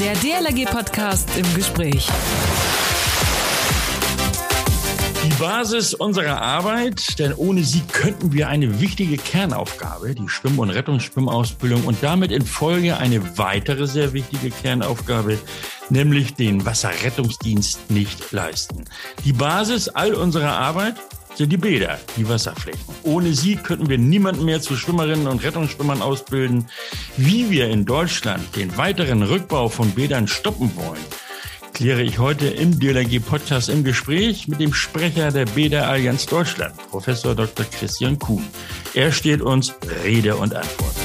Der DLRG-Podcast im Gespräch. Die Basis unserer Arbeit, denn ohne sie könnten wir eine wichtige Kernaufgabe, die Schwimm- und Rettungsschwimmausbildung und damit in Folge eine weitere sehr wichtige Kernaufgabe, nämlich den Wasserrettungsdienst nicht leisten. Die Basis all unserer Arbeit sind die Bäder, die Wasserflächen. Ohne sie könnten wir niemanden mehr zu Schwimmerinnen und Rettungsschwimmern ausbilden. Wie wir in Deutschland den weiteren Rückbau von Bädern stoppen wollen, kläre ich heute im DLRG Podcast im Gespräch mit dem Sprecher der Bäder Allianz Deutschland, Professor Dr. Christian Kuhn. Er steht uns Rede und Antwort.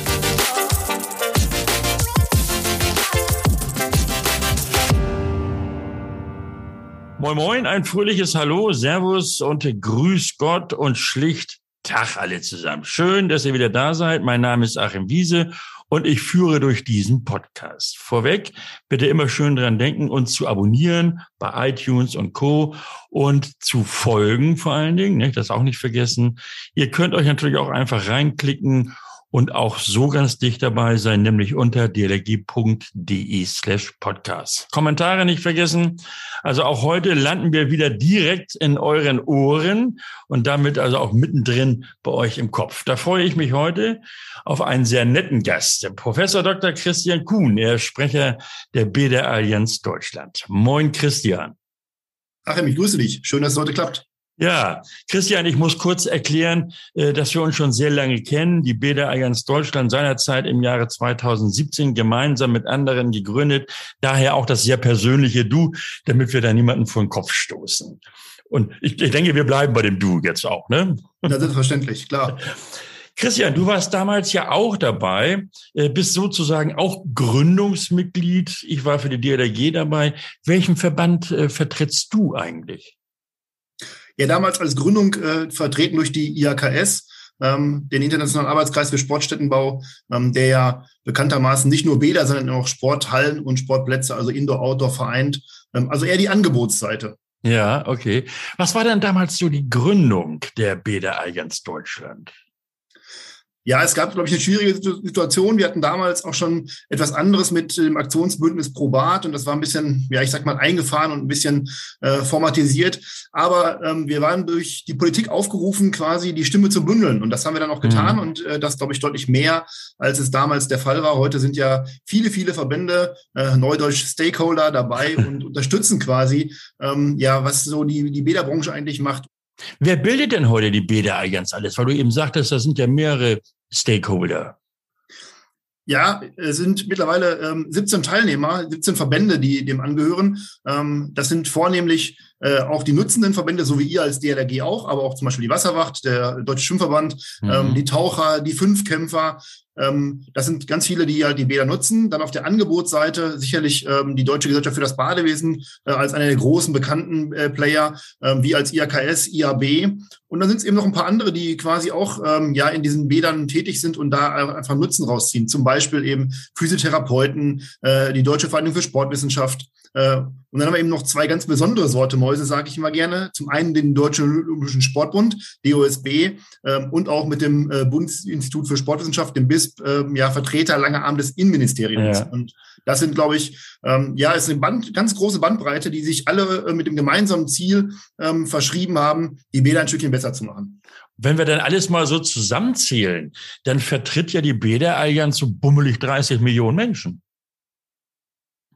Moin Moin, ein fröhliches Hallo, Servus und Grüß Gott und schlicht Tag alle zusammen. Schön, dass ihr wieder da seid. Mein Name ist Achim Wiese und ich führe durch diesen Podcast. Vorweg bitte immer schön dran denken, uns zu abonnieren bei iTunes und Co. und zu folgen vor allen Dingen, ne, das auch nicht vergessen. Ihr könnt euch natürlich auch einfach reinklicken und auch so ganz dicht dabei sein, nämlich unter dlg.de slash podcast. Kommentare nicht vergessen. Also auch heute landen wir wieder direkt in euren Ohren und damit also auch mittendrin bei euch im Kopf. Da freue ich mich heute auf einen sehr netten Gast, der Professor Dr. Christian Kuhn, er Sprecher der BDR Allianz Deutschland. Moin Christian. Achim, ich grüße dich. Schön, dass es heute klappt. Ja, Christian, ich muss kurz erklären, äh, dass wir uns schon sehr lange kennen. Die Bäder Allianz Deutschland seinerzeit im Jahre 2017 gemeinsam mit anderen gegründet. Daher auch das sehr persönliche Du, damit wir da niemanden vor den Kopf stoßen. Und ich, ich denke, wir bleiben bei dem Du jetzt auch, ne? Ja, selbstverständlich, klar. Christian, du warst damals ja auch dabei, äh, bist sozusagen auch Gründungsmitglied. Ich war für die DLRG dabei. Welchen Verband äh, vertrittst du eigentlich? Ja, damals als Gründung äh, vertreten durch die IAKS, ähm, den Internationalen Arbeitskreis für Sportstättenbau, ähm, der ja bekanntermaßen nicht nur Bäder, sondern auch Sporthallen und Sportplätze, also Indoor-Outdoor vereint. Ähm, also eher die Angebotsseite. Ja, okay. Was war denn damals so die Gründung der Bäder Allianz Deutschland? Ja, es gab, glaube ich, eine schwierige Situation. Wir hatten damals auch schon etwas anderes mit dem Aktionsbündnis Probat und das war ein bisschen, ja, ich sag mal, eingefahren und ein bisschen äh, formatisiert. Aber ähm, wir waren durch die Politik aufgerufen, quasi die Stimme zu bündeln und das haben wir dann auch getan mhm. und äh, das, glaube ich, deutlich mehr, als es damals der Fall war. Heute sind ja viele, viele Verbände, äh, Neudeutsch Stakeholder dabei und unterstützen quasi, ähm, ja, was so die, die Bäderbranche eigentlich macht. Wer bildet denn heute die Bäder Allianz alles? Weil du eben sagtest, das sind ja mehrere Stakeholder. Ja, es sind mittlerweile ähm, 17 Teilnehmer, 17 Verbände, die dem angehören. Ähm, das sind vornehmlich äh, auch die nutzenden Verbände, so wie ihr als DLRG auch, aber auch zum Beispiel die Wasserwacht, der Deutsche Schwimmverband, mhm. ähm, die Taucher, die Fünfkämpfer, ähm, das sind ganz viele, die halt die Bäder nutzen. Dann auf der Angebotsseite sicherlich ähm, die Deutsche Gesellschaft für das Badewesen äh, als einer der großen bekannten äh, Player, äh, wie als IAKS, IAB. Und dann sind es eben noch ein paar andere, die quasi auch ähm, ja in diesen Bädern tätig sind und da einfach Nutzen rausziehen. Zum Beispiel eben Physiotherapeuten, äh, die Deutsche Vereinigung für Sportwissenschaft, und dann haben wir eben noch zwei ganz besondere Sorte Mäuse, sage ich immer gerne. Zum einen den Deutschen Olympischen Sportbund, DOSB, ähm, und auch mit dem äh, Bundesinstitut für Sportwissenschaft, dem BISP, ähm, ja, Vertreter langer Arm des Innenministeriums. Ja. Und das sind, glaube ich, ähm, ja, ist eine Band, ganz große Bandbreite, die sich alle äh, mit dem gemeinsamen Ziel verschrieben haben, die Bäder ein Stückchen besser zu machen. Wenn wir dann alles mal so zusammenzählen, dann vertritt ja die Bäderallianz so bummelig 30 Millionen Menschen.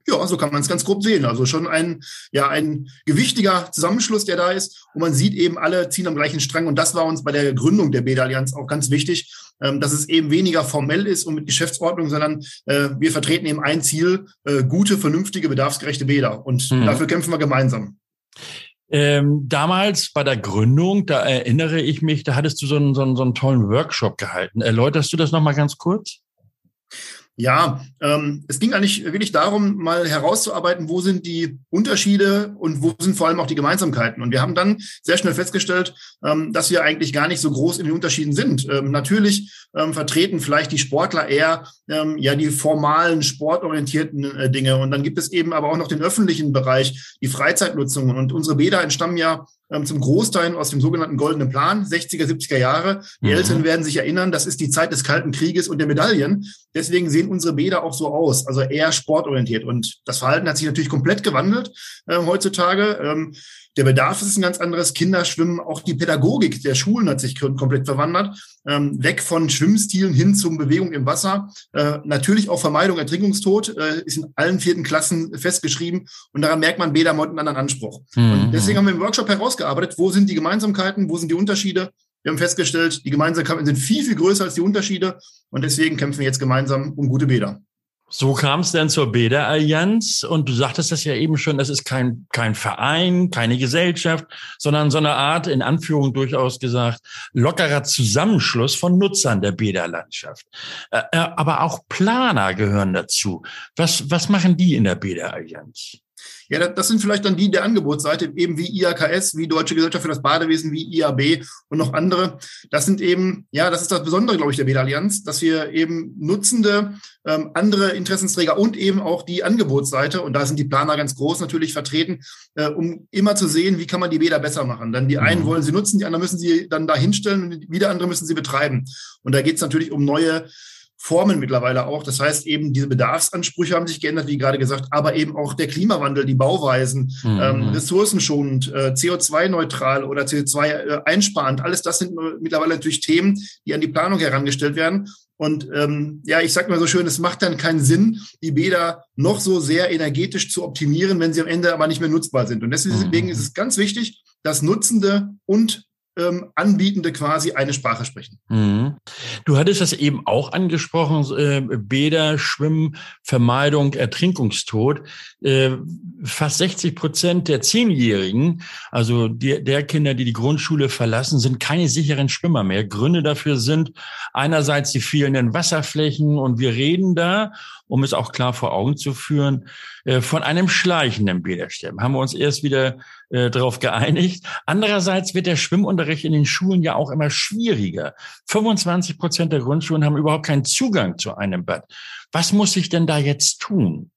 Ja, so kann man es ganz grob sehen. Also schon ein, ja, ein gewichtiger Zusammenschluss, der da ist. Und man sieht eben, alle ziehen am gleichen Strang. Und das war uns bei der Gründung der Bäderallianz auch ganz wichtig, ähm, dass es eben weniger formell ist und mit Geschäftsordnung, sondern äh, wir vertreten eben ein Ziel, äh, gute, vernünftige, bedarfsgerechte Bäder. Und mhm. dafür kämpfen wir gemeinsam. Ähm, damals bei der Gründung, da erinnere ich mich, da hattest du so einen, so einen, so einen tollen Workshop gehalten. Erläuterst du das nochmal ganz kurz? Ja, ähm, es ging eigentlich wirklich darum, mal herauszuarbeiten, wo sind die Unterschiede und wo sind vor allem auch die Gemeinsamkeiten. Und wir haben dann sehr schnell festgestellt, ähm, dass wir eigentlich gar nicht so groß in den Unterschieden sind. Ähm, natürlich ähm, vertreten vielleicht die Sportler eher ähm, ja die formalen, sportorientierten äh, Dinge. Und dann gibt es eben aber auch noch den öffentlichen Bereich, die Freizeitnutzung. Und unsere Bäder entstammen ja ähm, zum Großteil aus dem sogenannten Goldenen Plan, 60er, 70er Jahre. Die mhm. Älteren werden sich erinnern, das ist die Zeit des Kalten Krieges und der Medaillen. Deswegen sehen unsere Bäder auch so aus, also eher sportorientiert. Und das Verhalten hat sich natürlich komplett gewandelt äh, heutzutage. Ähm, der Bedarf ist ein ganz anderes. Kinder schwimmen, auch die Pädagogik der Schulen hat sich komplett verwandert. Ähm, weg von Schwimmstilen hin zum Bewegung im Wasser. Äh, natürlich auch Vermeidung Ertrinkungstod äh, ist in allen vierten Klassen festgeschrieben. Und daran merkt man, Bäder einen anderen Anspruch. Mhm. Und deswegen haben wir im Workshop herausgearbeitet, wo sind die Gemeinsamkeiten, wo sind die Unterschiede. Wir haben festgestellt, die Gemeinsamkeiten sind viel, viel größer als die Unterschiede. Und deswegen kämpfen wir jetzt gemeinsam um gute Bäder. So kam es dann zur Bäderallianz und du sagtest das ja eben schon, das ist kein, kein Verein, keine Gesellschaft, sondern so eine Art, in Anführung durchaus gesagt, lockerer Zusammenschluss von Nutzern der Bäderlandschaft. Äh, äh aber auch Planer gehören dazu. Was, was machen die in der Bäderallianz? Ja, das sind vielleicht dann die der Angebotsseite, eben wie IAKS, wie Deutsche Gesellschaft für das Badewesen, wie IAB und noch andere. Das sind eben, ja, das ist das Besondere, glaube ich, der Bäderallianz, dass wir eben Nutzende, ähm, andere Interessensträger und eben auch die Angebotsseite, und da sind die Planer ganz groß natürlich vertreten, äh, um immer zu sehen, wie kann man die Bäder besser machen. Dann die einen mhm. wollen sie nutzen, die anderen müssen sie dann da hinstellen und wieder andere müssen sie betreiben. Und da geht es natürlich um neue Formen mittlerweile auch. Das heißt eben, diese Bedarfsansprüche haben sich geändert, wie gerade gesagt, aber eben auch der Klimawandel, die Bauweisen, mhm. ähm, ressourcenschonend, äh, CO2-neutral oder CO2-einsparend. Äh, Alles das sind mittlerweile natürlich Themen, die an die Planung herangestellt werden. Und ähm, ja, ich sage mal so schön, es macht dann keinen Sinn, die Bäder noch so sehr energetisch zu optimieren, wenn sie am Ende aber nicht mehr nutzbar sind. Und deswegen mhm. ist es ganz wichtig, dass Nutzende und ähm, Anbietende quasi eine Sprache sprechen. Mhm. Du hattest das eben auch angesprochen, äh, Bäder, Schwimmen, Vermeidung, Ertrinkungstod. Äh, fast 60 Prozent der Zehnjährigen, also die, der Kinder, die die Grundschule verlassen, sind keine sicheren Schwimmer mehr. Gründe dafür sind einerseits die fehlenden Wasserflächen und wir reden da um es auch klar vor Augen zu führen, äh, von einem schleichenden Bädersterben. Haben wir uns erst wieder äh, darauf geeinigt. Andererseits wird der Schwimmunterricht in den Schulen ja auch immer schwieriger. 25 Prozent der Grundschulen haben überhaupt keinen Zugang zu einem Bad. Was muss ich denn da jetzt tun?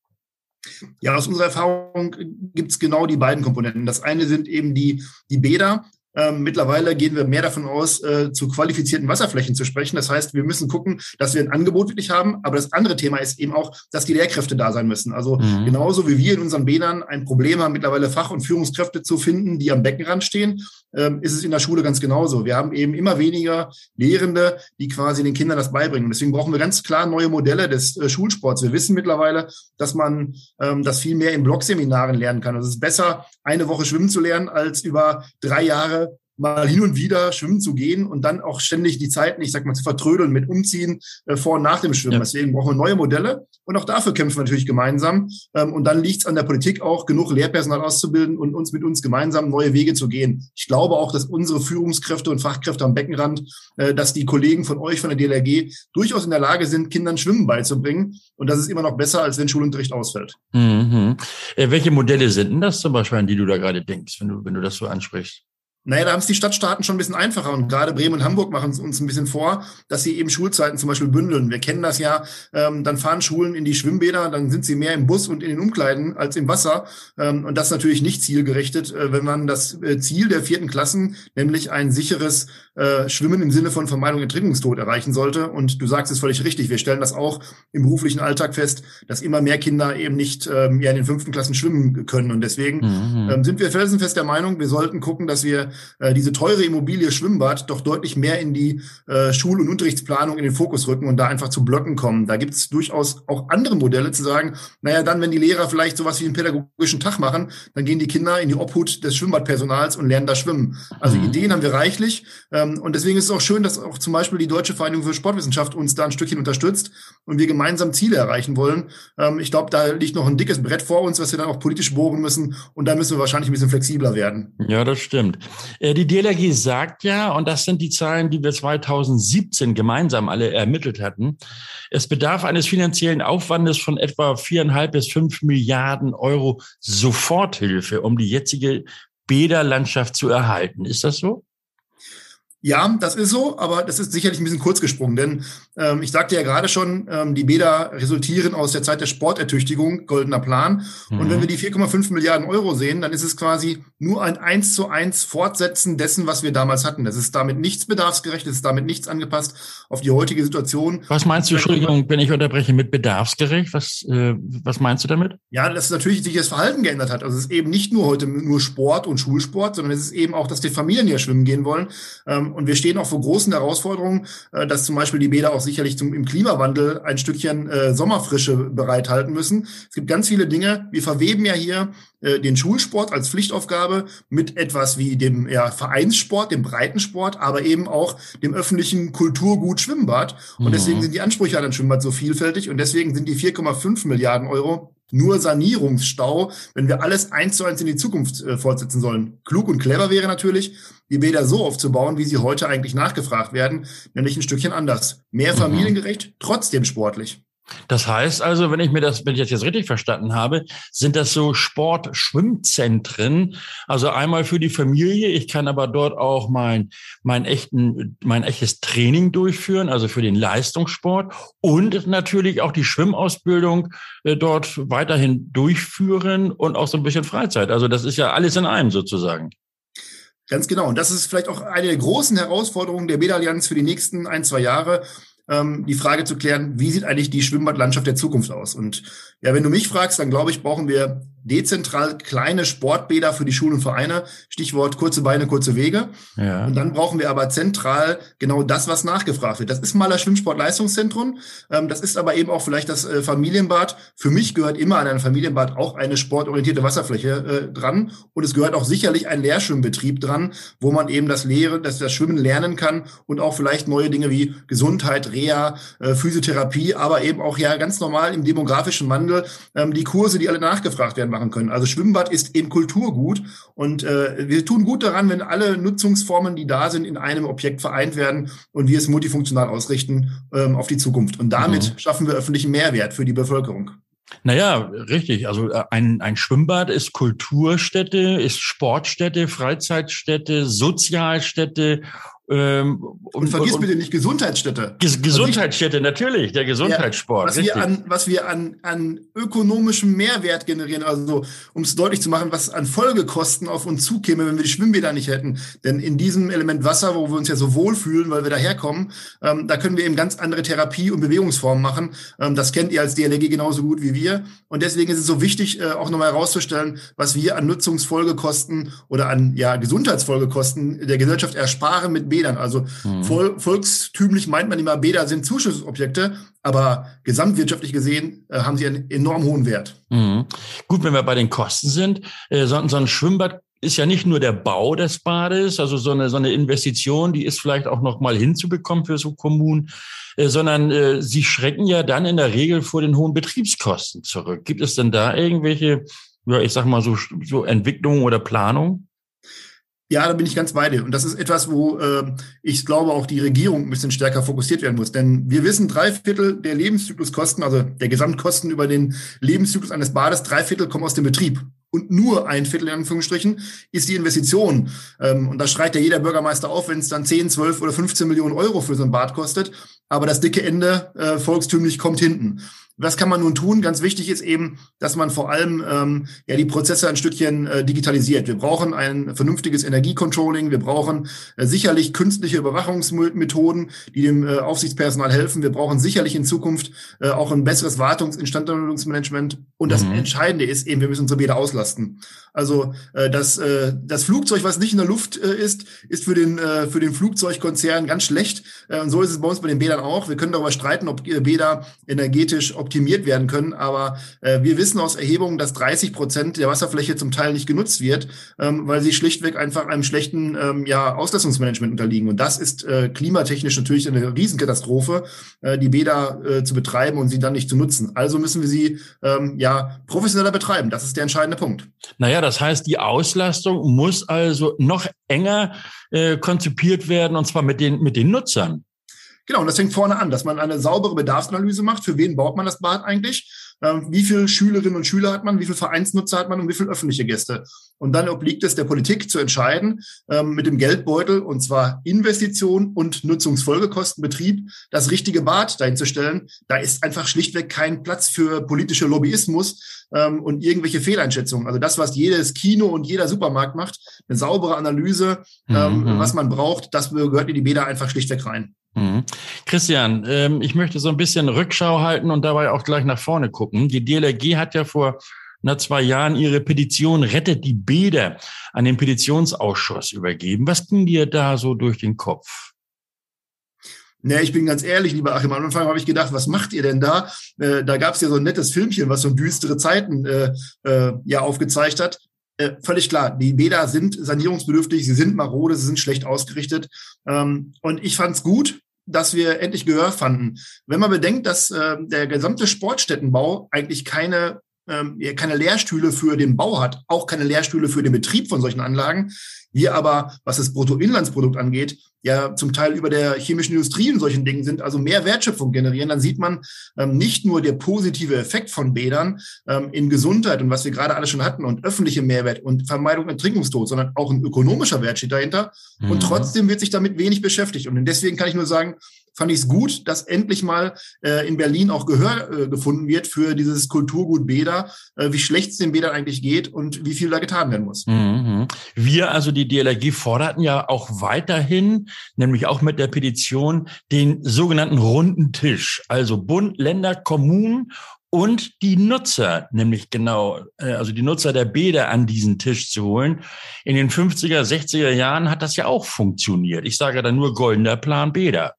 Ja, aus unserer Erfahrung gibt es genau die beiden Komponenten. Das eine sind eben die, die Bäder, ähm, mittlerweile gehen wir mehr davon aus, äh, zu qualifizierten Wasserflächen zu sprechen. Das heißt, wir müssen gucken, dass wir ein Angebot wirklich haben. Aber das andere Thema ist eben auch, dass die Lehrkräfte da sein müssen. Also mhm. genauso wie wir in unseren Bädern ein Problem haben, mittlerweile Fach- und Führungskräfte zu finden, die am Beckenrand stehen, ist es in der Schule ganz genauso. Wir haben eben immer weniger Lehrende, die quasi den Kindern das beibringen. deswegen brauchen wir ganz klar neue Modelle des äh, Schulsports. Wir wissen mittlerweile, dass man ähm, das viel mehr in Blogseminaren lernen kann. Also es ist besser, eine Woche schwimmen zu lernen, als über drei Jahre mal hin und wieder schwimmen zu gehen und dann auch ständig die Zeiten, ich sag mal, zu vertrödeln mit Umziehen äh, vor und nach dem Schwimmen. Ja. Deswegen brauchen wir neue Modelle und auch dafür kämpfen wir natürlich gemeinsam. Ähm, und dann liegt es an der Politik auch, genug Lehrpersonal auszubilden und uns mit uns gemeinsam neue Wege zu gehen. Ich glaube auch, dass unsere Führungskräfte und Fachkräfte am Beckenrand, äh, dass die Kollegen von euch, von der DLRG, durchaus in der Lage sind, Kindern Schwimmen beizubringen. Und das ist immer noch besser, als wenn Schulunterricht ausfällt. Mhm. Äh, welche Modelle sind denn das zum Beispiel, an die du da gerade denkst, wenn du, wenn du das so ansprichst? Naja, da haben es die Stadtstaaten schon ein bisschen einfacher und gerade Bremen und Hamburg machen es uns ein bisschen vor, dass sie eben Schulzeiten zum Beispiel bündeln. Wir kennen das ja, ähm, dann fahren Schulen in die Schwimmbäder, dann sind sie mehr im Bus und in den Umkleiden als im Wasser ähm, und das ist natürlich nicht zielgerichtet, äh, wenn man das äh, Ziel der vierten Klassen, nämlich ein sicheres äh, Schwimmen im Sinne von Vermeidung Ertrinkungstod erreichen sollte. Und du sagst es völlig richtig, wir stellen das auch im beruflichen Alltag fest, dass immer mehr Kinder eben nicht ähm, ja in den fünften Klassen schwimmen können und deswegen mhm. ähm, sind wir felsenfest der Meinung, wir sollten gucken, dass wir äh, diese teure Immobilie Schwimmbad doch deutlich mehr in die äh, Schul- und Unterrichtsplanung in den Fokus rücken und da einfach zu Blöcken kommen. Da gibt es durchaus auch andere Modelle zu sagen, naja, dann, wenn die Lehrer vielleicht sowas wie einen pädagogischen Tag machen, dann gehen die Kinder in die Obhut des Schwimmbadpersonals und lernen da schwimmen. Also mhm. Ideen haben wir reichlich ähm, und deswegen ist es auch schön, dass auch zum Beispiel die Deutsche Vereinigung für Sportwissenschaft uns da ein Stückchen unterstützt und wir gemeinsam Ziele erreichen wollen. Ähm, ich glaube, da liegt noch ein dickes Brett vor uns, was wir dann auch politisch bohren müssen und da müssen wir wahrscheinlich ein bisschen flexibler werden. Ja, das stimmt. Äh, die DLRG sagt ja, und das sind die Zahlen, die wir 2017 gemeinsam alle ermittelt hatten, es bedarf eines finanziellen Aufwandes von etwa viereinhalb bis fünf Milliarden Euro Soforthilfe, um die jetzige Bäderlandschaft zu erhalten. Ist das so? Ja, das ist so, aber das ist sicherlich ein bisschen kurz gesprungen, denn ich sagte ja gerade schon, ähm, die Bäder resultieren aus der Zeit der Sportertüchtigung, goldener Plan. Mhm. Und wenn wir die 4,5 Milliarden Euro sehen, dann ist es quasi nur ein eins zu eins Fortsetzen dessen, was wir damals hatten. Das ist damit nichts bedarfsgerecht, es ist damit nichts angepasst auf die heutige Situation. Was meinst du, Entschuldigung, wenn ich unterbreche, mit bedarfsgerecht? Was, äh, was meinst du damit? Ja, dass natürlich sich das Verhalten geändert hat. Also es ist eben nicht nur heute nur Sport und Schulsport, sondern es ist eben auch, dass die Familien ja schwimmen gehen wollen. Ähm, und wir stehen auch vor großen Herausforderungen, äh, dass zum Beispiel die Bäder auch sicherlich zum, im Klimawandel ein Stückchen äh, Sommerfrische bereithalten müssen. Es gibt ganz viele Dinge. Wir verweben ja hier äh, den Schulsport als Pflichtaufgabe mit etwas wie dem ja, Vereinssport, dem Breitensport, aber eben auch dem öffentlichen Kulturgut Schwimmbad. Und mhm. deswegen sind die Ansprüche an ein Schwimmbad so vielfältig und deswegen sind die 4,5 Milliarden Euro nur Sanierungsstau, wenn wir alles eins zu eins in die Zukunft äh, fortsetzen sollen. Klug und clever wäre natürlich, die Bäder so aufzubauen, wie sie heute eigentlich nachgefragt werden, nämlich ein Stückchen anders. Mehr mhm. familiengerecht, trotzdem sportlich. Das heißt also, wenn ich mir das, wenn ich das jetzt richtig verstanden habe, sind das so Sport-Schwimmzentren. Also einmal für die Familie. Ich kann aber dort auch mein, mein echten, mein echtes Training durchführen, also für den Leistungssport und natürlich auch die Schwimmausbildung äh, dort weiterhin durchführen und auch so ein bisschen Freizeit. Also das ist ja alles in einem sozusagen. Ganz genau. Und das ist vielleicht auch eine der großen Herausforderungen der Bäderallianz für die nächsten ein, zwei Jahre ähm, die Frage zu klären, wie sieht eigentlich die Schwimmbadlandschaft der Zukunft aus? Und ja, wenn du mich fragst, dann glaube ich, brauchen wir dezentral kleine Sportbäder für die Schulen und Vereine. Stichwort kurze Beine, kurze Wege. Ja. Und dann brauchen wir aber zentral genau das, was nachgefragt wird. Das ist mal das Schwimmsportleistungszentrum. Ähm, das ist aber eben auch vielleicht das äh, Familienbad. Für mich gehört immer an ein Familienbad auch eine sportorientierte Wasserfläche äh, dran. Und es gehört auch sicherlich ein Lehrschwimmbetrieb dran, wo man eben das Lehren, das Schwimmen lernen kann und auch vielleicht neue Dinge wie Gesundheit, Reha, äh, Physiotherapie, aber eben auch ja ganz normal im demografischen Wandel ähm, die Kurse, die alle nachgefragt werden, machen können. Also Schwimmbad ist eben Kulturgut und äh, wir tun gut daran, wenn alle Nutzungsformen, die da sind, in einem Objekt vereint werden und wir es multifunktional ausrichten ähm, auf die Zukunft. Und damit mhm. schaffen wir öffentlichen Mehrwert für die Bevölkerung. Naja, richtig. Also äh, ein, ein Schwimmbad ist Kulturstätte, ist Sportstätte, Freizeitstätte, Sozialstätte ähm, und, und vergiss und, bitte nicht Gesundheitsstätte. Ges Gesundheitsstätte, natürlich, der Gesundheitssport. Ja, was wir, an, was wir an, an ökonomischem Mehrwert generieren, also um es deutlich zu machen, was an Folgekosten auf uns zukäme, wenn wir die Schwimmbäder nicht hätten. Denn in diesem Element Wasser, wo wir uns ja so wohlfühlen, weil wir daherkommen, ähm, da können wir eben ganz andere Therapie- und Bewegungsformen machen. Ähm, das kennt ihr als DLRG genauso gut wie wir. Und deswegen ist es so wichtig, äh, auch nochmal herauszustellen, was wir an Nutzungsfolgekosten oder an ja, Gesundheitsfolgekosten der Gesellschaft ersparen mit B Bädern. Also mhm. vol volkstümlich meint man immer, Bäder sind Zuschussobjekte, aber gesamtwirtschaftlich gesehen äh, haben sie einen enorm hohen Wert. Mhm. Gut, wenn wir bei den Kosten sind, äh, so, so ein Schwimmbad ist ja nicht nur der Bau des Bades, also so eine, so eine Investition, die ist vielleicht auch noch mal hinzubekommen für so Kommunen, äh, sondern äh, sie schrecken ja dann in der Regel vor den hohen Betriebskosten zurück. Gibt es denn da irgendwelche, ja, ich sag mal so, so Entwicklungen oder Planungen? Ja, da bin ich ganz bei dir. Und das ist etwas, wo äh, ich glaube, auch die Regierung ein bisschen stärker fokussiert werden muss. Denn wir wissen, drei Viertel der Lebenszykluskosten, also der Gesamtkosten über den Lebenszyklus eines Bades, drei Viertel kommen aus dem Betrieb. Und nur ein Viertel, in Anführungsstrichen, ist die Investition. Ähm, und da schreit ja jeder Bürgermeister auf, wenn es dann 10, 12 oder 15 Millionen Euro für so ein Bad kostet. Aber das dicke Ende äh, volkstümlich kommt hinten. Was kann man nun tun? Ganz wichtig ist eben, dass man vor allem ähm, ja die Prozesse ein Stückchen äh, digitalisiert. Wir brauchen ein vernünftiges Energiecontrolling. Wir brauchen äh, sicherlich künstliche Überwachungsmethoden, die dem äh, Aufsichtspersonal helfen. Wir brauchen sicherlich in Zukunft äh, auch ein besseres Wartungs- Instandhaltungsmanagement. Und das mhm. Entscheidende ist eben, wir müssen unsere Bäder auslasten. Also äh, das, äh, das Flugzeug, was nicht in der Luft äh, ist, ist für den, äh, für den Flugzeugkonzern ganz schlecht. Äh, und so ist es bei uns bei den Bädern auch. Wir können darüber streiten, ob Bäder energetisch optimiert werden können. Aber äh, wir wissen aus Erhebungen, dass 30 Prozent der Wasserfläche zum Teil nicht genutzt wird, ähm, weil sie schlichtweg einfach einem schlechten ähm, ja, Auslastungsmanagement unterliegen. Und das ist äh, klimatechnisch natürlich eine Riesenkatastrophe, äh, die Bäder äh, zu betreiben und sie dann nicht zu nutzen. Also müssen wir sie ähm, ja professioneller betreiben. Das ist der entscheidende Punkt. Naja, das heißt, die Auslastung muss also noch enger äh, konzipiert werden, und zwar mit den, mit den Nutzern. Genau, und das fängt vorne an, dass man eine saubere Bedarfsanalyse macht. Für wen baut man das Bad eigentlich? ähm, wie viele Schülerinnen und Schüler hat man, wie viele Vereinsnutzer hat man und wie viele öffentliche Gäste. Und dann obliegt es der Politik zu entscheiden, ähm, mit dem Geldbeutel, und zwar Investition und Nutzungsfolgekostenbetrieb, das richtige Bad dahin zu stellen. Da ist einfach schlichtweg kein Platz für politische Lobbyismus ähm, und irgendwelche Fehleinschätzungen. Also das, was jedes Kino und jeder Supermarkt macht, eine saubere Analyse, ähm, mhm. was man braucht, das gehört in die Bäder einfach schlichtweg rein. Mhm. Christian, ähm, ich möchte so ein bisschen Rückschau halten und dabei auch gleich nach vorne gucken. Die DLRG hat ja vor na, zwei Jahren ihre Petition Rettet die Bäder an den Petitionsausschuss übergeben. Was ging dir da so durch den Kopf? Ne, ich bin ganz ehrlich, lieber Achim, am Anfang habe ich gedacht, was macht ihr denn da? Äh, da gab es ja so ein nettes Filmchen, was so düstere Zeiten äh, äh, ja aufgezeigt hat. Äh, völlig klar, die Bäder sind sanierungsbedürftig, sie sind marode, sie sind schlecht ausgerichtet. Ähm, und ich fand es gut, dass wir endlich Gehör fanden. Wenn man bedenkt, dass äh, der gesamte Sportstättenbau eigentlich keine ähm, keine Lehrstühle für den Bau hat, auch keine Lehrstühle für den Betrieb von solchen Anlagen, wir aber, was das Bruttoinlandsprodukt angeht, ja zum Teil über der chemischen Industrie und solchen Dingen sind, also mehr Wertschöpfung generieren, dann sieht man ähm, nicht nur der positive Effekt von Bädern ähm, in Gesundheit und was wir gerade alle schon hatten und öffentliche Mehrwert und Vermeidung Ertrinkungstod, sondern auch ein ökonomischer Wert steht dahinter. Mhm. Und trotzdem wird sich damit wenig beschäftigt. Und deswegen kann ich nur sagen, fand ich es gut, dass endlich mal äh, in Berlin auch Gehör äh, gefunden wird für dieses Kulturgut Bäder, äh, wie schlecht es den Bädern eigentlich geht und wie viel da getan werden muss. Mhm. Wir, also die DLRG, forderten ja auch weiterhin, nämlich auch mit der Petition, den sogenannten runden Tisch, also Bund, Länder, Kommunen und die Nutzer, nämlich genau, äh, also die Nutzer der Bäder an diesen Tisch zu holen. In den 50er, 60er Jahren hat das ja auch funktioniert. Ich sage da nur goldener Plan Bäder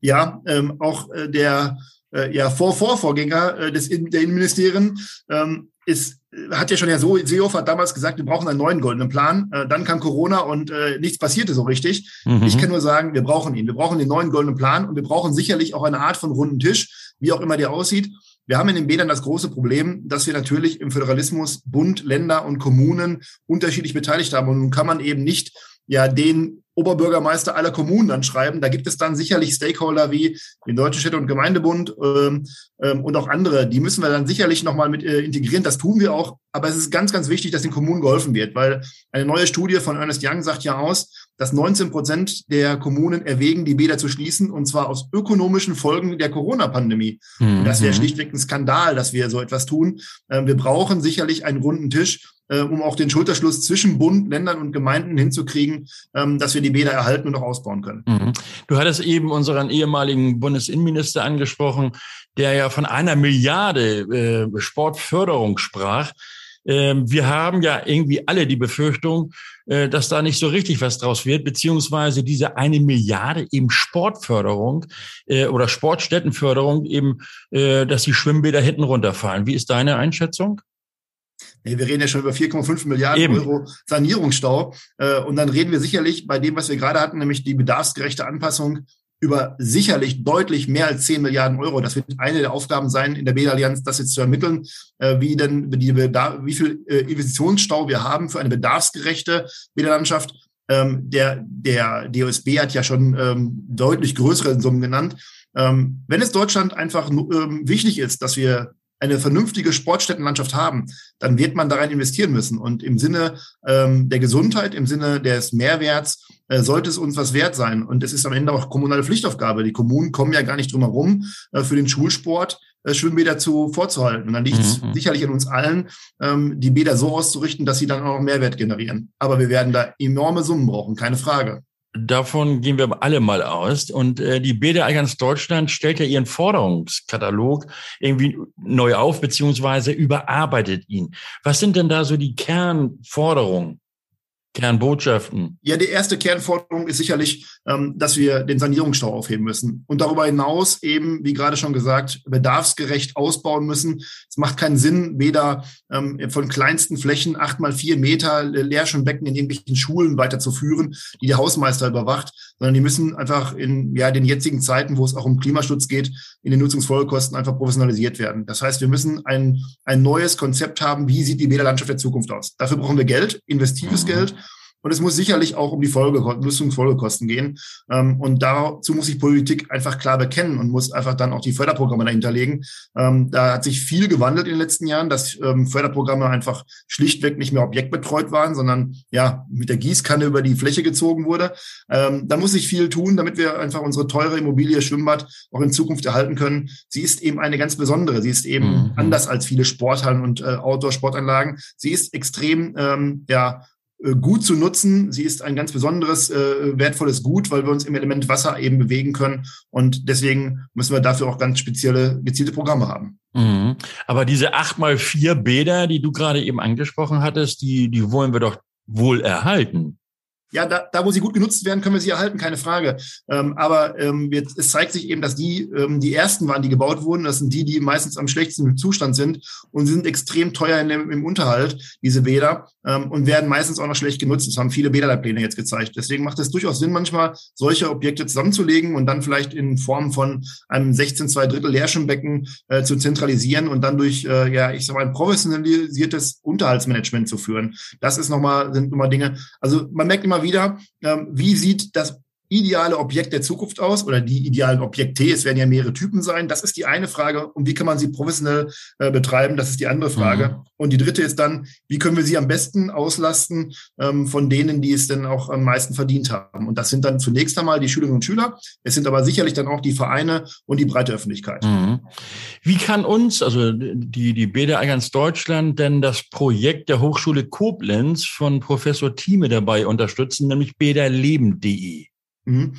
ja, ähm, auch äh, der äh, ja, Vor-Vorvorgänger äh, des der Innenministerien ähm, ist, hat ja schon ja so, Seehofer hat damals gesagt, wir brauchen einen neuen goldenen Plan. Äh, dann kam Corona und äh, nichts passierte so richtig. Mhm. Ich kann nur sagen, wir brauchen ihn. Wir brauchen den neuen goldenen Plan und wir brauchen sicherlich auch eine Art von runden Tisch, wie auch immer der aussieht. Wir haben in den Bädern das große Problem, dass wir natürlich im Föderalismus Bund, Länder und Kommunen unterschiedlich beteiligt haben. Und nun kann man eben nicht ja den Oberbürgermeister aller Kommunen dann schreiben. Da gibt es dann sicherlich Stakeholder wie den Deutschen Städte- und Gemeindebund ähm, ähm, und auch andere. Die müssen wir dann sicherlich nochmal mit äh, integrieren. Das tun wir auch. Aber es ist ganz, ganz wichtig, dass den Kommunen geholfen wird, weil eine neue Studie von Ernest Young sagt ja aus, dass 19 Prozent der Kommunen erwägen, die Bäder zu schließen, und zwar aus ökonomischen Folgen der Corona-Pandemie. Mhm. Das wäre schlichtweg ein Skandal, dass wir so etwas tun. Ähm, wir brauchen sicherlich einen runden Tisch äh, um auch den Schulterschluss zwischen Bund, Ländern und Gemeinden hinzukriegen, ähm, dass wir die Bäder erhalten und auch ausbauen können. Mhm. Du hattest eben unseren ehemaligen Bundesinnenminister angesprochen, der ja von einer Milliarde äh, Sportförderung sprach. Ähm, wir haben ja irgendwie alle die Befürchtung, äh, dass da nicht so richtig was draus wird, beziehungsweise diese eine Milliarde eben Sportförderung äh, oder Sportstättenförderung eben, äh, dass die Schwimmbäder hinten runterfallen. Wie ist deine Einschätzung? Wir reden ja schon über 4,5 Milliarden Eben. Euro Sanierungsstau. Äh, und dann reden wir sicherlich bei dem, was wir gerade hatten, nämlich die bedarfsgerechte Anpassung über sicherlich deutlich mehr als 10 Milliarden Euro. Das wird eine der Aufgaben sein in der BED-Allianz, das jetzt zu ermitteln, äh, wie denn die Bedarf, wie viel äh, Investitionsstau wir haben für eine bedarfsgerechte Bäderlandschaft. Ähm, der, der DOSB hat ja schon ähm, deutlich größere Summen genannt. Ähm, wenn es Deutschland einfach wichtig ist, dass wir eine vernünftige Sportstättenlandschaft haben, dann wird man darin investieren müssen. Und im Sinne ähm, der Gesundheit, im Sinne des Mehrwerts, äh, sollte es uns was wert sein. Und es ist am Ende auch kommunale Pflichtaufgabe. Die Kommunen kommen ja gar nicht drum herum, äh, für den Schulsport äh, Schwimmbäder zu vorzuhalten. Und dann liegt es mhm. sicherlich an uns allen, ähm, die Bäder so auszurichten, dass sie dann auch Mehrwert generieren. Aber wir werden da enorme Summen brauchen, keine Frage. Davon gehen wir alle mal aus. Und äh, die BDA-Allianz Deutschland stellt ja ihren Forderungskatalog irgendwie neu auf, beziehungsweise überarbeitet ihn. Was sind denn da so die Kernforderungen? Kernbotschaften? Ja, die erste Kernforderung ist sicherlich, ähm, dass wir den Sanierungsstau aufheben müssen und darüber hinaus eben, wie gerade schon gesagt, bedarfsgerecht ausbauen müssen. Es macht keinen Sinn, weder ähm, von kleinsten Flächen acht mal vier Meter Leerschwimmbecken in irgendwelchen Schulen weiterzuführen, die der Hausmeister überwacht, sondern die müssen einfach in ja, den jetzigen Zeiten, wo es auch um Klimaschutz geht, in den Nutzungsfolgekosten einfach professionalisiert werden. Das heißt, wir müssen ein, ein neues Konzept haben, wie sieht die Bäderlandschaft der Zukunft aus. Dafür brauchen wir Geld, investives mhm. Geld. Und es muss sicherlich auch um die Folge, Nutzungsfolgekosten gehen. Ähm, und dazu muss sich Politik einfach klar bekennen und muss einfach dann auch die Förderprogramme dahinter legen. Ähm, da hat sich viel gewandelt in den letzten Jahren, dass ähm, Förderprogramme einfach schlichtweg nicht mehr objektbetreut waren, sondern ja mit der Gießkanne über die Fläche gezogen wurde. Da muss sich viel tun, damit wir einfach unsere teure Immobilie Schwimmbad auch in Zukunft erhalten können. Sie ist eben eine ganz besondere. Sie ist eben mhm. anders als viele Sporthallen und äh, Outdoor-Sportanlagen. Sie ist extrem ja gut zu nutzen. Sie ist ein ganz besonderes, äh, wertvolles Gut, weil wir uns im Element Wasser eben bewegen können. Und deswegen müssen wir dafür auch ganz spezielle, gezielte Programme haben. Mhm. Aber diese acht mal vier Bäder, die du gerade eben angesprochen hattest, die, die wollen wir doch wohl erhalten ja, da, da wo sie gut genutzt werden, können wir sie erhalten, keine Frage. Ähm, aber ähm, jetzt, es zeigt sich eben, dass die ähm, die ersten waren, die gebaut wurden. Das sind die, die meistens am schlechtesten Zustand sind und sind extrem teuer in dem, im Unterhalt, diese Bäder, ähm, und werden meistens auch noch schlecht genutzt. Das haben viele Bäderleitpläne jetzt gezeigt. Deswegen macht es durchaus Sinn, manchmal solche Objekte zusammenzulegen und dann vielleicht in Form von einem 16 2 Drittel Leerschwimmbecken äh, zu zentralisieren und dann durch, äh, ja, ich sag mal, ein professionalisiertes Unterhaltsmanagement zu führen. Das ist nochmal, sind nochmal Dinge. Also man merkt immer wieder, ähm, wie sieht das ideale Objekt der Zukunft aus oder die idealen Objekte? Es werden ja mehrere Typen sein. Das ist die eine Frage. Und wie kann man sie professionell äh, betreiben? Das ist die andere Frage. Mhm. Und die dritte ist dann, wie können wir sie am besten auslasten ähm, von denen, die es denn auch am meisten verdient haben? Und das sind dann zunächst einmal die Schülerinnen und Schüler. Es sind aber sicherlich dann auch die Vereine und die breite Öffentlichkeit. Mhm. Wie kann uns, also die, die Bäder ganz Deutschland, denn das Projekt der Hochschule Koblenz von Professor Thieme dabei unterstützen, nämlich bäderleben.de? Mhm.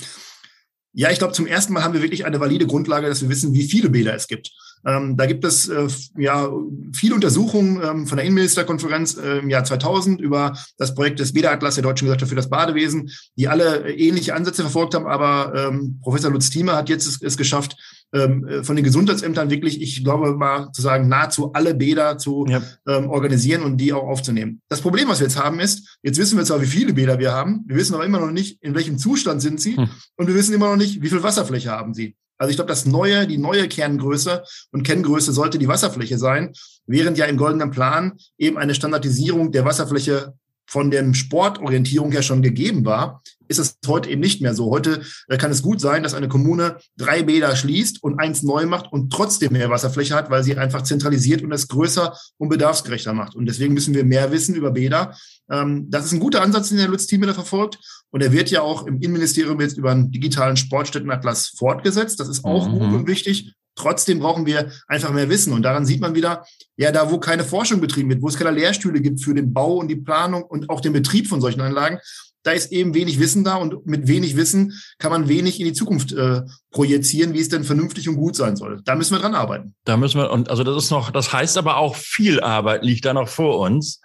Ja, ich glaube, zum ersten Mal haben wir wirklich eine valide Grundlage, dass wir wissen, wie viele Bäder es gibt. Ähm, da gibt es äh, ja viele Untersuchungen ähm, von der Innenministerkonferenz äh, im Jahr 2000 über das Projekt des Bäderatlas der Deutschen Gesellschaft für das Badewesen, die alle äh, ähnliche Ansätze verfolgt haben. Aber ähm, Professor Lutz Thieme hat jetzt es, es geschafft, ähm, äh, von den Gesundheitsämtern wirklich, ich glaube mal zu sagen, nahezu alle Bäder zu ja. ähm, organisieren und die auch aufzunehmen. Das Problem, was wir jetzt haben, ist, jetzt wissen wir zwar, wie viele Bäder wir haben, wir wissen aber immer noch nicht, in welchem Zustand sind sie hm. und wir wissen immer noch nicht, wie viel Wasserfläche haben sie. Also ich glaube, das neue, die neue Kerngröße und Kenngröße sollte die Wasserfläche sein, während ja im goldenen Plan eben eine Standardisierung der Wasserfläche von dem Sportorientierung her schon gegeben war, ist es heute eben nicht mehr so. Heute äh, kann es gut sein, dass eine Kommune drei Bäder schließt und eins neu macht und trotzdem mehr Wasserfläche hat, weil sie einfach zentralisiert und es größer und bedarfsgerechter macht. Und deswegen müssen wir mehr wissen über Bäder. Ähm, das ist ein guter Ansatz, den der Lutz Thieme da verfolgt. Und er wird ja auch im Innenministerium jetzt über einen digitalen Sportstättenatlas fortgesetzt. Das ist auch mhm. gut und wichtig. Trotzdem brauchen wir einfach mehr Wissen. Und daran sieht man wieder, ja, da wo keine Forschung betrieben wird, wo es keine Lehrstühle gibt für den Bau und die Planung und auch den Betrieb von solchen Anlagen, da ist eben wenig Wissen da und mit wenig Wissen kann man wenig in die Zukunft äh, projizieren, wie es denn vernünftig und gut sein soll. Da müssen wir dran arbeiten. Da müssen wir, und also das ist noch, das heißt aber auch viel Arbeit liegt da noch vor uns.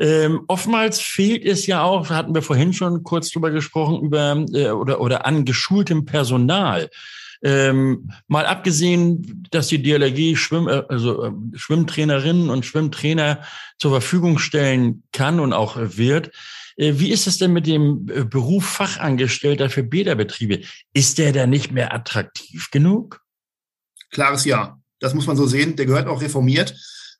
Ähm, oftmals fehlt es ja auch, hatten wir vorhin schon kurz drüber gesprochen, über äh, oder, oder an geschultem Personal. Ähm, mal abgesehen, dass die DLRG Schwimm, äh, also äh, Schwimmtrainerinnen und Schwimmtrainer zur Verfügung stellen kann und auch wird, äh, wie ist es denn mit dem äh, Beruf Fachangestellter für Bäderbetriebe? Ist der da nicht mehr attraktiv genug? Klares Ja. Das muss man so sehen. Der gehört auch reformiert.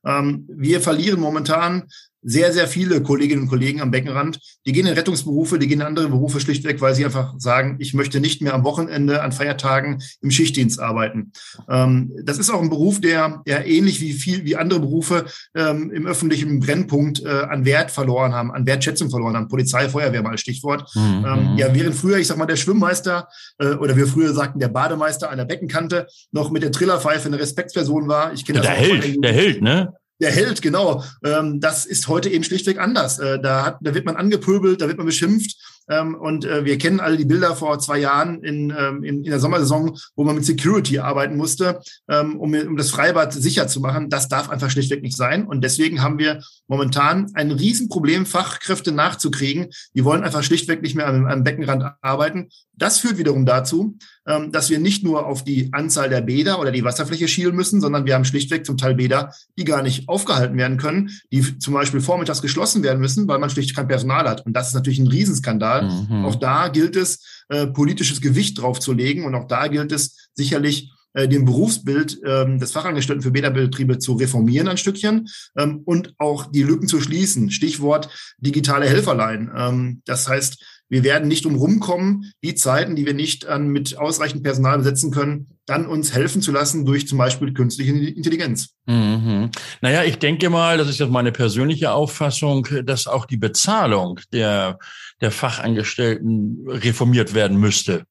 Ähm, wir verlieren momentan sehr, sehr viele Kolleginnen und Kollegen am Beckenrand, die gehen in Rettungsberufe, die gehen in andere Berufe schlichtweg, weil sie einfach sagen, ich möchte nicht mehr am Wochenende, an Feiertagen im Schichtdienst arbeiten. Ähm, das ist auch ein Beruf, der ja ähnlich wie viel wie andere Berufe ähm, im öffentlichen Brennpunkt äh, an Wert verloren haben, an Wertschätzung verloren haben. Polizei, Feuerwehr mal als Stichwort. Mhm. Ähm, ja, während früher, ich sag mal, der Schwimmmeister äh, oder wir früher sagten, der Bademeister an der Beckenkante noch mit der Trillerpfeife eine Respektsperson war. Ich kenne das der Held, der Held, ne? Der Held, genau. Ähm, das ist heute eben schlichtweg anders. Äh, da, hat, da wird man angepöbelt, da wird man beschimpft. Ähm, und äh, wir kennen alle die Bilder vor zwei Jahren in, ähm, in, in der Sommersaison, wo man mit Security arbeiten musste, ähm, um, um das Freibad sicher zu machen. Das darf einfach schlichtweg nicht sein. Und deswegen haben wir momentan ein Riesenproblem, Fachkräfte nachzukriegen. Die wollen einfach schlichtweg nicht mehr am, am Beckenrand arbeiten. Das führt wiederum dazu, dass wir nicht nur auf die Anzahl der Bäder oder die Wasserfläche schielen müssen, sondern wir haben schlichtweg zum Teil Bäder, die gar nicht aufgehalten werden können, die zum Beispiel vormittags geschlossen werden müssen, weil man schlicht kein Personal hat. Und das ist natürlich ein Riesenskandal. Mhm. Auch da gilt es, äh, politisches Gewicht draufzulegen und auch da gilt es sicherlich, äh, dem Berufsbild ähm, des Fachangestellten für Beta-Betriebe zu reformieren ein Stückchen ähm, und auch die Lücken zu schließen. Stichwort digitale Helferlein. Ähm, das heißt, wir werden nicht drum rumkommen, die Zeiten, die wir nicht an, mit ausreichend Personal besetzen können, dann uns helfen zu lassen durch zum Beispiel künstliche Intelligenz. Mhm. Naja, ich denke mal, das ist jetzt meine persönliche Auffassung, dass auch die Bezahlung der, der Fachangestellten reformiert werden müsste.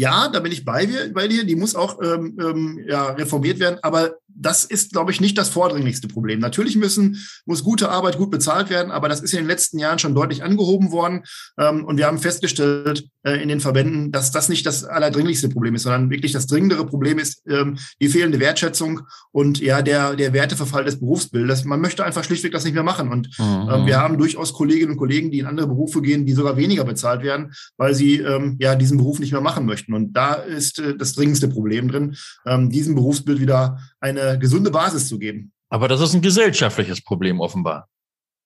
Ja, da bin ich bei, bei dir. Die muss auch ähm, ähm, ja, reformiert werden. Aber das ist, glaube ich, nicht das vordringlichste Problem. Natürlich müssen, muss gute Arbeit gut bezahlt werden, aber das ist in den letzten Jahren schon deutlich angehoben worden. Ähm, und wir haben festgestellt äh, in den Verbänden, dass das nicht das allerdringlichste Problem ist, sondern wirklich das dringendere Problem ist ähm, die fehlende Wertschätzung und ja der, der Werteverfall des Berufsbildes. Man möchte einfach schlichtweg das nicht mehr machen. Und mhm. ähm, wir haben durchaus Kolleginnen und Kollegen, die in andere Berufe gehen, die sogar weniger bezahlt werden, weil sie ähm, ja diesen Beruf nicht mehr machen möchten. Und da ist äh, das dringendste Problem drin, ähm, diesem Berufsbild wieder eine gesunde Basis zu geben. Aber das ist ein gesellschaftliches Problem offenbar.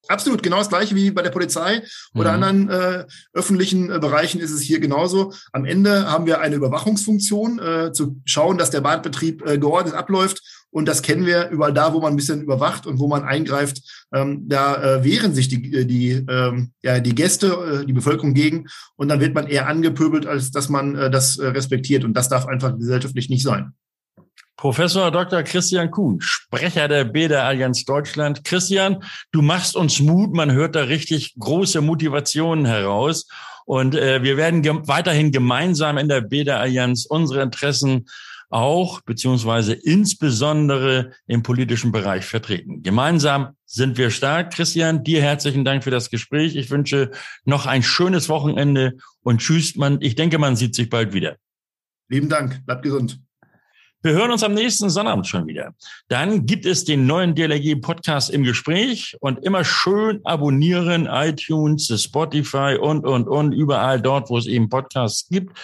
Absolut, genau das gleiche wie bei der Polizei oder mhm. anderen äh, öffentlichen äh, Bereichen ist es hier genauso. Am Ende haben wir eine Überwachungsfunktion, äh, zu schauen, dass der Badbetrieb äh, geordnet abläuft. Und das kennen wir überall da, wo man ein bisschen überwacht und wo man eingreift. Ähm, da äh, wehren sich die, äh, die, ähm, ja, die Gäste, äh, die Bevölkerung gegen. Und dann wird man eher angepöbelt, als dass man äh, das äh, respektiert. Und das darf einfach gesellschaftlich nicht sein. Professor Dr. Christian Kuhn, Sprecher der BEDA Allianz Deutschland. Christian, du machst uns Mut. Man hört da richtig große Motivationen heraus. Und äh, wir werden ge weiterhin gemeinsam in der BEDA Allianz unsere Interessen auch beziehungsweise insbesondere im politischen Bereich vertreten. Gemeinsam sind wir stark. Christian, dir herzlichen Dank für das Gespräch. Ich wünsche noch ein schönes Wochenende und tschüss. Man, ich denke, man sieht sich bald wieder. Lieben Dank. Bleibt gesund. Wir hören uns am nächsten Sonnabend schon wieder. Dann gibt es den neuen DLRG Podcast im Gespräch und immer schön abonnieren, iTunes, Spotify und, und, und, überall dort, wo es eben Podcasts gibt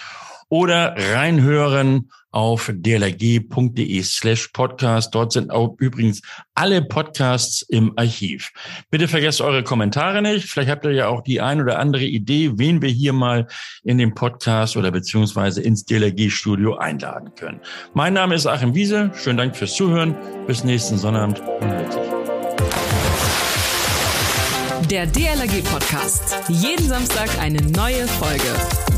oder reinhören auf dlrg.de slash podcast. Dort sind auch übrigens alle Podcasts im Archiv. Bitte vergesst eure Kommentare nicht. Vielleicht habt ihr ja auch die ein oder andere Idee, wen wir hier mal in den Podcast oder beziehungsweise ins DLRG-Studio einladen können. Mein Name ist Achim Wiese. Schönen Dank fürs Zuhören. Bis nächsten Sonnabend. Der DLRG Podcast. Jeden Samstag eine neue Folge.